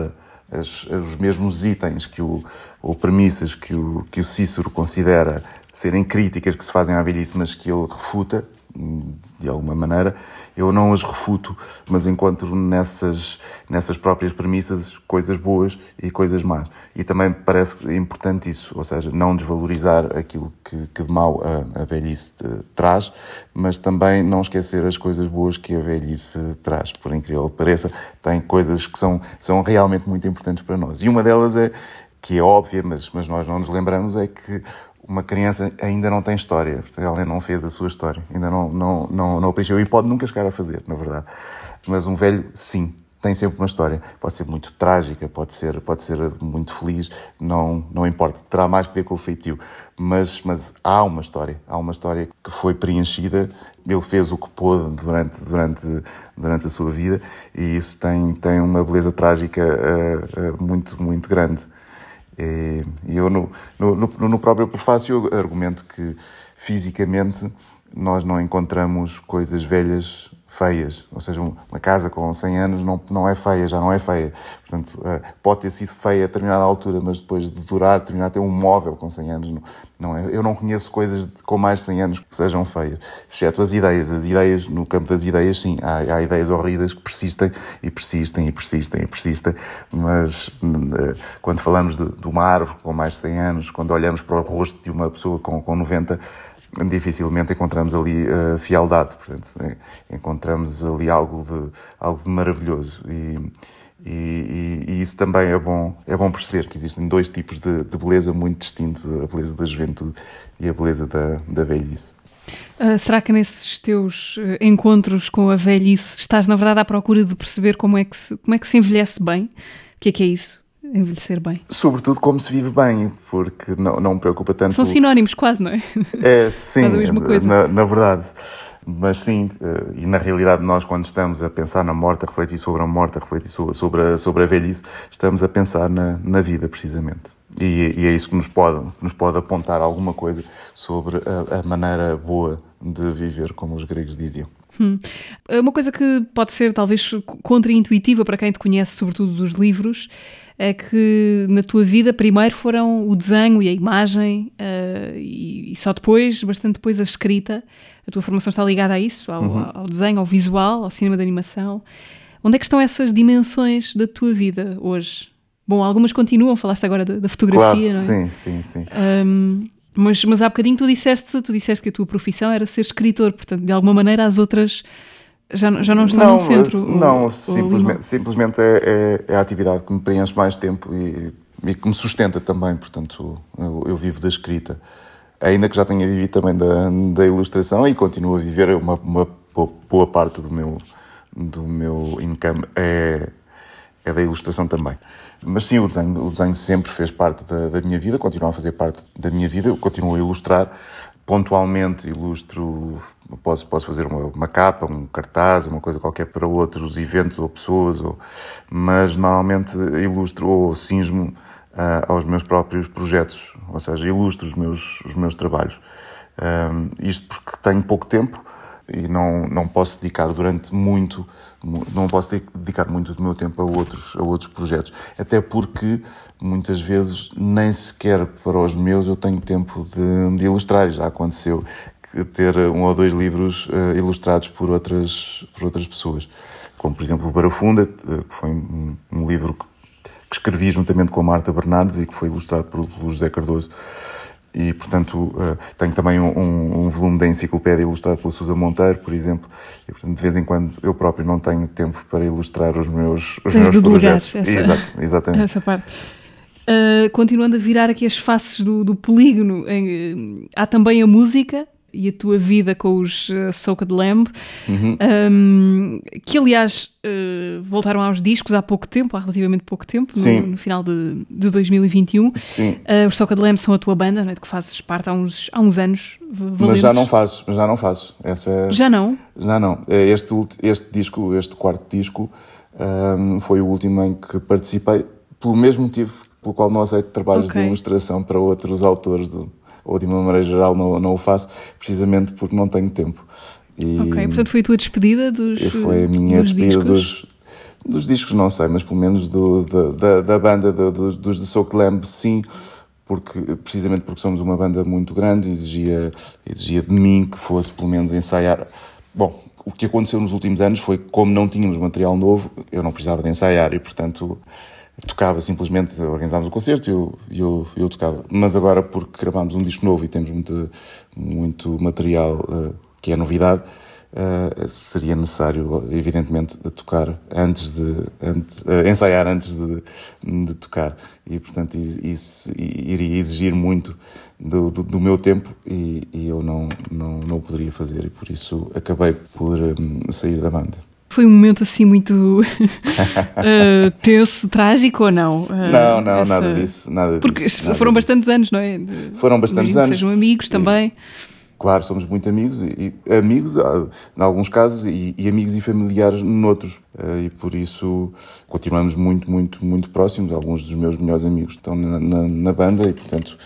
as, os mesmos itens que o, ou premissas que o, que o Cícero considera serem críticas que se fazem à velhice, mas que ele refuta, de alguma maneira, eu não as refuto, mas encontro nessas, nessas próprias premissas coisas boas e coisas más. E também parece importante isso, ou seja, não desvalorizar aquilo que, que de mal a, a velhice traz, mas também não esquecer as coisas boas que a velhice traz. Por incrível que pareça, tem coisas que são, são realmente muito importantes para nós. E uma delas é, que é óbvia, mas, mas nós não nos lembramos, é que uma criança ainda não tem história, ela não fez a sua história, ainda não, não, não, não preencheu e pode nunca chegar a fazer, na verdade. Mas um velho, sim, tem sempre uma história. Pode ser muito trágica, pode ser, pode ser muito feliz, não, não importa, terá mais que ver com o feitio. Mas, mas há uma história, há uma história que foi preenchida, ele fez o que pôde durante, durante, durante a sua vida e isso tem, tem uma beleza trágica uh, uh, muito, muito grande. E eu, no, no, no próprio prefácio, argumento que fisicamente nós não encontramos coisas velhas feias. Ou seja, uma casa com 100 anos não, não é feia, já não é feia. Portanto, uh, pode ter sido feia a determinada altura, mas depois de durar, terminar a ter um móvel com 100 anos, não, não é. Eu não conheço coisas com mais de 100 anos que sejam feias, exceto as ideias. As ideias, no campo das ideias, sim, há, há ideias horríveis que persistem e persistem e persistem e persistem, mas uh, quando falamos de, de uma árvore com mais de 100 anos, quando olhamos para o rosto de uma pessoa com, com 90, dificilmente encontramos ali uh, fialdade, portanto, é, encontramos ali algo de, algo de maravilhoso e, e, e, isso também é bom, é bom perceber que existem dois tipos de, de, beleza muito distintos, a beleza da juventude e a beleza da, da velhice. Uh, será que nesses teus uh, encontros com a velhice estás, na verdade, à procura de perceber como é que se, como é que se envelhece bem? O que é que é isso? Envelhecer bem. Sobretudo como se vive bem, porque não, não me preocupa tanto. São sinónimos, quase, não é? É, sim, a mesma coisa. Na, na, verdade. Mas sim, eh, e na realidade, nós, quando estamos a pensar na morte, a refletir sobre a morte, a refletir sobre a, sobre a velhice, estamos a pensar na, na vida, precisamente. E, e é isso que nos pode, nos pode apontar alguma coisa sobre a, a maneira boa de viver, como os gregos diziam. Hum. Uma coisa que pode ser talvez contraintuitiva para quem te conhece, sobretudo dos livros, é que na tua vida primeiro foram o desenho e a imagem uh, e, e, só depois, bastante depois, a escrita. A tua formação está ligada a isso, ao, uhum. ao desenho, ao visual, ao cinema de animação. Onde é que estão essas dimensões da tua vida hoje? Bom, algumas continuam, falaste agora da, da fotografia, claro, não é? Sim, sim, sim. Um, mas, mas há bocadinho tu disseste, tu disseste que a tua profissão era ser escritor, portanto, de alguma maneira as outras já, já não estão não, no centro? Não, ou, simplesmente, ou simplesmente é, é, é, a atividade que me preenche mais tempo e, e que me sustenta também, portanto, eu, eu, vivo da escrita. Ainda que já tenha vivido também da, da ilustração e continuo a viver uma, uma boa parte do meu, do meu income é, é da ilustração também. Mas sim, o desenho, o desenho sempre fez parte da, da minha vida, continua a fazer parte da minha vida, eu continuo a ilustrar, pontualmente ilustro, posso, posso fazer uma, uma, capa, um cartaz, uma coisa qualquer para outros eventos ou pessoas, ou, mas normalmente ilustro ou cinjo uh, aos meus próprios projetos, ou seja, ilustro os meus, os meus trabalhos. Um, isto porque tenho pouco tempo e não, não posso dedicar durante muito, não posso dedicar muito do meu tempo a outros, a outros projetos. Até porque muitas vezes nem sequer para os meus eu tenho tempo de, de ilustrar. Já aconteceu ter um ou dois livros uh, ilustrados por outras, por outras pessoas. Como, por exemplo, o Barafunda, uh, que foi um, um livro que, que, escrevi juntamente com a Marta Bernardes e que foi ilustrado por, por José Cardoso e, portanto, uh, tenho também um, um, um, volume da enciclopédia ilustrado pela Susa Monteiro, por exemplo, e, portanto, de vez em quando eu próprio não tenho tempo para ilustrar os meus, os Tens meus de projetos. Essa, Exato, exatamente. Essa parte. Uh, continuando a virar aqui as faces do, do polígono, em, há também a música, e a tua vida com os uh, Soaked Lamb, uhum. um, que aliás uh, voltaram aos discos há pouco tempo, há relativamente pouco tempo, no, no, final de, de 2021. Sim. Uh, os Soaked Lamb são a tua banda, não é? de que fazes parte há uns, há uns anos. Valentes. Mas já não faço, já não faço. Essa, é já não? Já não. É este, este disco, este quarto disco, um, foi o último em que participei, pelo mesmo motivo pelo qual não aceito trabalhos okay. de ilustração para outros autores do, ou de uma maneira geral não, não o faço, precisamente porque não tenho tempo. E ok, portanto foi a tua despedida dos Foi a minha dos despedida discos? dos, dos discos, não sei, mas pelo menos do, do da, da banda do, dos, dos The Soak Lamb, sim, porque, precisamente porque somos uma banda muito grande, exigia, exigia de mim que fosse pelo menos ensaiar. Bom, o que aconteceu nos últimos anos foi que, como não tínhamos material novo, eu não precisava de ensaiar e, portanto, tocava simplesmente, organizámos o concerto e eu, eu, eu, tocava. Mas agora, porque gravámos um disco novo e temos muito, muito material uh, que é novidade, uh, seria necessário, evidentemente, tocar antes de. Antes, uh, ensaiar antes de, de, tocar. E, portanto, isso iria exigir muito do, do, do meu tempo e, e, eu não, não, não poderia fazer e por isso acabei por um, sair da banda. Foi um momento assim muito uh, tenso, trágico ou não? Uh, não, não, essa... nada disso. Nada Porque disso, foram bastantes disso. anos, não é? Foram bastantes Imagino anos. Sejam amigos também. claro, somos muito amigos, e, e amigos ah, em alguns casos e, e, amigos e familiares noutros. Uh, e por isso continuamos muito, muito, muito próximos. Alguns dos meus melhores amigos estão na, na, na banda e, portanto,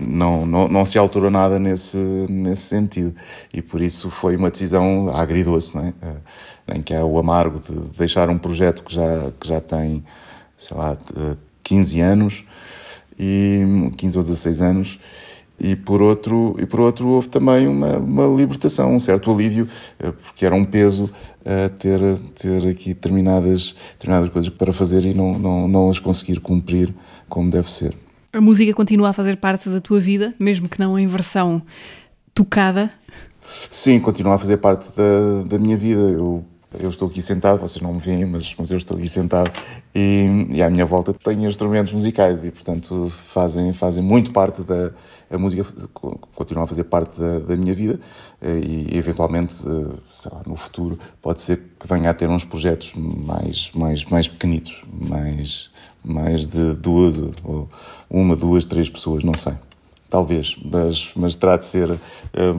não, não, não se alterou nada nesse, nesse sentido. E por isso foi uma decisão agridoce, não é? Uh, em que há o amargo de deixar um projeto que já, que já tem, sei lá, 15 anos, e 15 ou 16 anos, e por outro e por outro houve também uma, uma libertação um certo alívio eh, porque era um peso a ter ter aqui determinadas determinadas coisas para fazer e não não não as conseguir cumprir como deve ser. A música continua a fazer parte da tua vida mesmo que não em versão tocada? Sim continua a fazer parte da, da minha vida. Eu eu estou aqui sentado, vocês não me veem, mas, mas eu estou aqui sentado e, e à minha volta tenho instrumentos musicais e, portanto, fazem, fazem muito parte da a música, continua a fazer parte da, da minha vida eh, e, eventualmente, eh, sei lá, no futuro, pode ser que venha a ter uns projetos mais, mais, mais pequenitos, mais, mais de duas, ou uma, duas, três pessoas, não sei. Talvez, mas, mas terá de ser uh,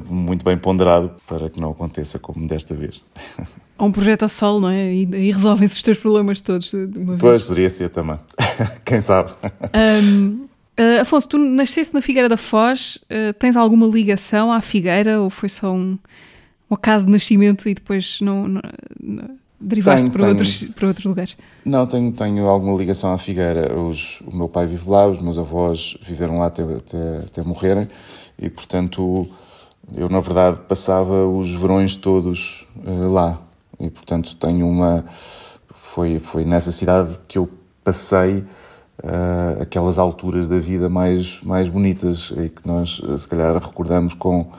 muito bem ponderado para que não aconteça como desta vez. Ou um projeto a solo, não é? E, e resolvem-se os teus problemas todos. Pois, poderia ser também. Quem sabe? Um, uh, eh, Afonso, tu nasceste na Figueira da Foz. Uh, tens alguma ligação à Figueira ou foi só um, um acaso de nascimento e depois não, não, não derivaste tenho, para, tenho, outros, para outros lugares? Não, tenho, tenho alguma ligação à Figueira. Os, o meu pai vive lá, os meus avós viveram lá até, até, até morrerem e, portanto, eu, na verdade, passava os verões todos uh, lá e portanto tenho uma foi foi nessa cidade que eu passei uh, aquelas alturas da vida mais mais bonitas e que nós se calhar recordamos com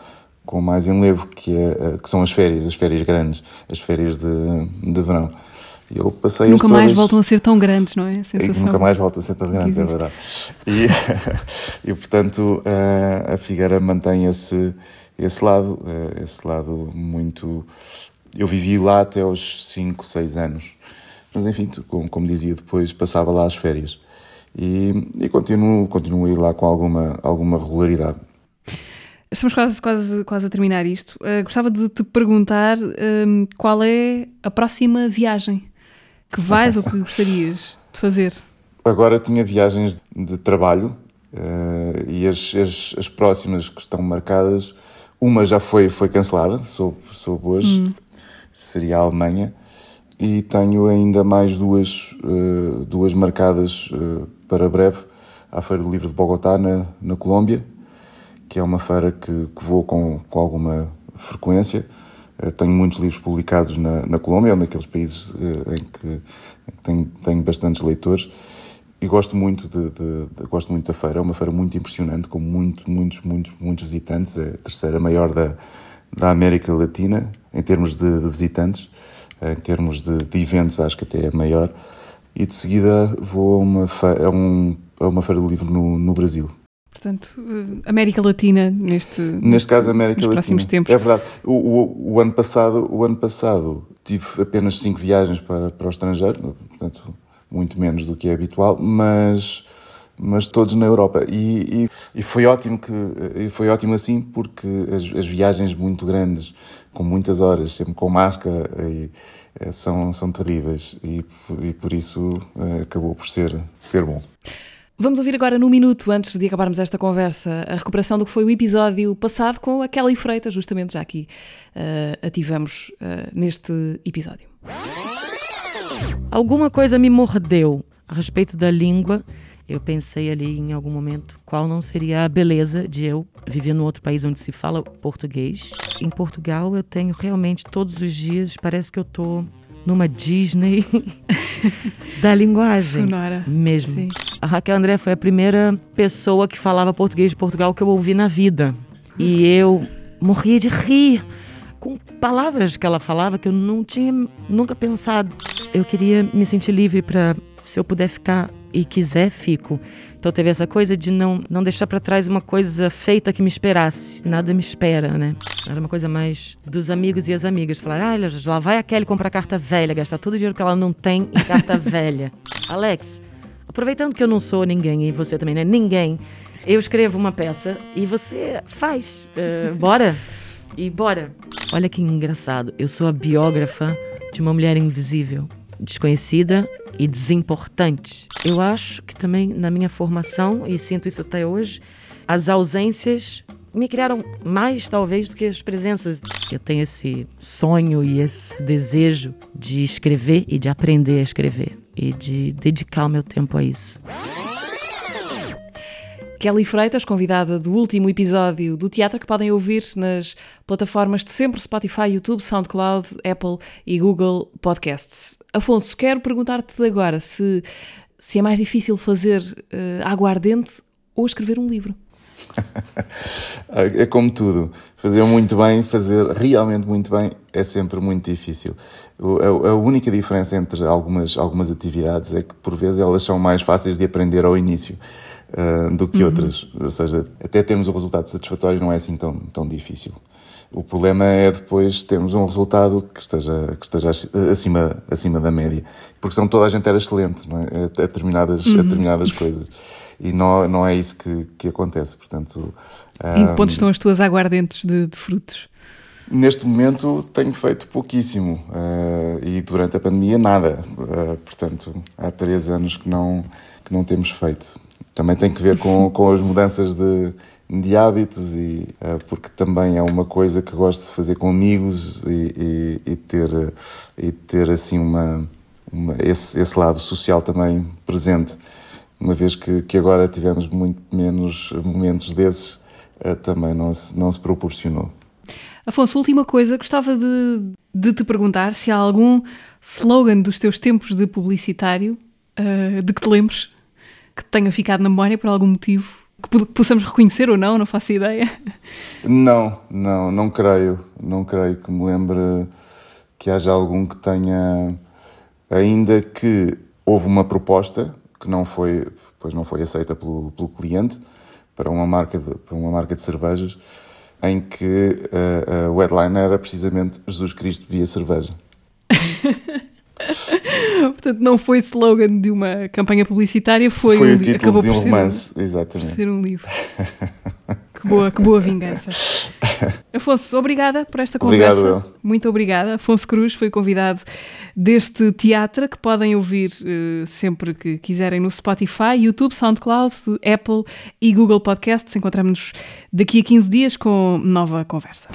com mais enlevo que é uh, que são as férias as férias grandes as férias de, de verão. E eu passei nunca mais voltam a ser tão grandes não é? A sensação nunca mais voltam a ser tão grandes é verdade. E, e portanto a Figueira mantém esse esse lado esse lado muito eu vivi lá até aos 5, 6 anos. Mas enfim, como, como dizia depois, passava lá as férias. E, e continuo, continuo a ir lá com alguma, alguma regularidade. Estamos quase, quase, quase a terminar isto. Uh, gostava de te perguntar um, qual é a próxima viagem que vais ou que gostarias de fazer? Agora tinha viagens de trabalho uh, e as, as, as, próximas que estão marcadas, uma já foi, foi cancelada, soube, soube hoje. Hum seria a Alemanha, e tenho ainda mais duas, uh, duas marcadas uh, para breve, à Feira do Livro de Bogotá, na, na Colômbia, que é uma feira que, que vou com, com alguma frequência. Uh, tenho muitos livros publicados na, na Colômbia, é um daqueles países em que tenho, tenho bastantes leitores e gosto muito de, de, de, gosto muito da feira. É uma feira muito impressionante, com muito, muitos, muitos, muitos visitantes. É a terceira maior da, da América Latina, em termos de, de visitantes, em termos de, de, eventos, acho que até é maior. E de seguida vou a uma, a um, a uma feira do livro no, no Brasil. Portanto, eh, América Latina neste neste caso América nos Latina. próximos tempos. É verdade. O, o, o, ano passado, o ano passado tive apenas cinco viagens para, para o estrangeiro, portanto muito menos do que é habitual, mas mas todos na Europa. E, e, e, foi ótimo que e foi ótimo assim porque as, as, viagens muito grandes, com muitas horas, sempre com máscara, e, eh, são, são terríveis e, e por isso eh, acabou por ser, ser bom. Vamos ouvir agora, no minuto antes de acabarmos esta conversa, a recuperação do que foi o episódio passado com a Kelly Freitas, justamente já aqui uh, ativamos uh, neste episódio. Alguma coisa me mordeu a respeito da língua eu pensei ali em algum momento qual não seria a beleza de eu viver num outro país onde se fala português. Em Portugal eu tenho realmente todos os dias, parece que eu tô numa Disney da linguagem. Sonora. Mesmo. Sim. A Raquel André foi a primeira pessoa que falava português de Portugal que eu ouvi na vida. E eu morria de rir com palavras que ela falava que eu não tinha nunca pensado. Eu queria me sentir livre para se eu puder ficar e quiser, fico. Então teve essa coisa de não, não deixar para trás uma coisa feita que me esperasse. Nada me espera, né? Era uma coisa mais dos amigos e as amigas. Falar, ah, lá vai a Kelly comprar carta velha, gastar todo o dinheiro que ela não tem em carta velha. Alex, aproveitando que eu não sou ninguém e você também não é ninguém, Eu escrevo uma peça e você faz. Uh, bora? E bora. Olha que engraçado. Eu sou a biógrafa de uma mulher invisível, desconhecida e desimportante. Eu acho que também na minha formação, e sinto isso até hoje, as ausências me criaram mais, talvez, do que as presenças. Eu tenho esse sonho e esse desejo de escrever e de aprender a escrever e de dedicar o meu tempo a isso. Kelly Freitas, convidada do último episódio do teatro, que podem ouvir nas plataformas de sempre: Spotify, YouTube, SoundCloud, Apple e Google Podcasts. Afonso, quero perguntar-te agora se, se é mais difícil fazer uh, aguardente ou escrever um livro. é como tudo. Fazer muito bem, fazer realmente muito bem, é sempre muito difícil. A, única diferença entre algumas, algumas atividades é que, por vezes, elas são mais fáceis de aprender ao início uh, do que uhum. outras. Ou seja, até termos o resultado satisfatório não é assim tão, tão difícil. O problema é depois termos um resultado que esteja, que esteja acima, acima da média. Porque senão toda a gente era excelente não é? a, determinadas, uhum. a determinadas coisas. E não, não é isso que, que acontece. Portanto, em que ponto estão as tuas aguardentes de, de frutos? Neste momento tenho feito pouquíssimo uh, e durante a pandemia nada. Uh, portanto, há três anos que não, que não temos feito. Também tem que ver com, com as mudanças de, de hábitos e uh, porque também é uma coisa que gosto de fazer com amigos e, e, e ter e ter assim uma, uma, esse, esse lado social também presente uma vez que, que agora tivemos muito menos momentos desses uh, também não se, não se proporcionou. Afonso, última coisa, gostava de, de te perguntar se há algum slogan dos teus tempos de publicitário uh, de que te lembres que tenha ficado na memória por algum motivo que possamos reconhecer ou não, não faço ideia. Não, não, não creio. Não creio que me lembre que haja algum que tenha. Ainda que houve uma proposta que não foi, pois não foi aceita pelo, pelo cliente para uma marca de, para uma marca de cervejas, em que uh, uh, o headline era precisamente Jesus Cristo via cerveja. Portanto, não foi slogan de uma campanha publicitária, foi, foi um, o título acabou de um por romance, ser um, exatamente. Por ser um livro. que boa, que boa vingança. Afonso, obrigada por esta conversa. Obrigado, eu. Muito obrigada. Afonso Cruz foi convidado deste teatro que podem ouvir uh, sempre que quiserem no Spotify, YouTube, SoundCloud, Apple e Google Podcasts. Encontramos-nos daqui a 15 dias com nova conversa.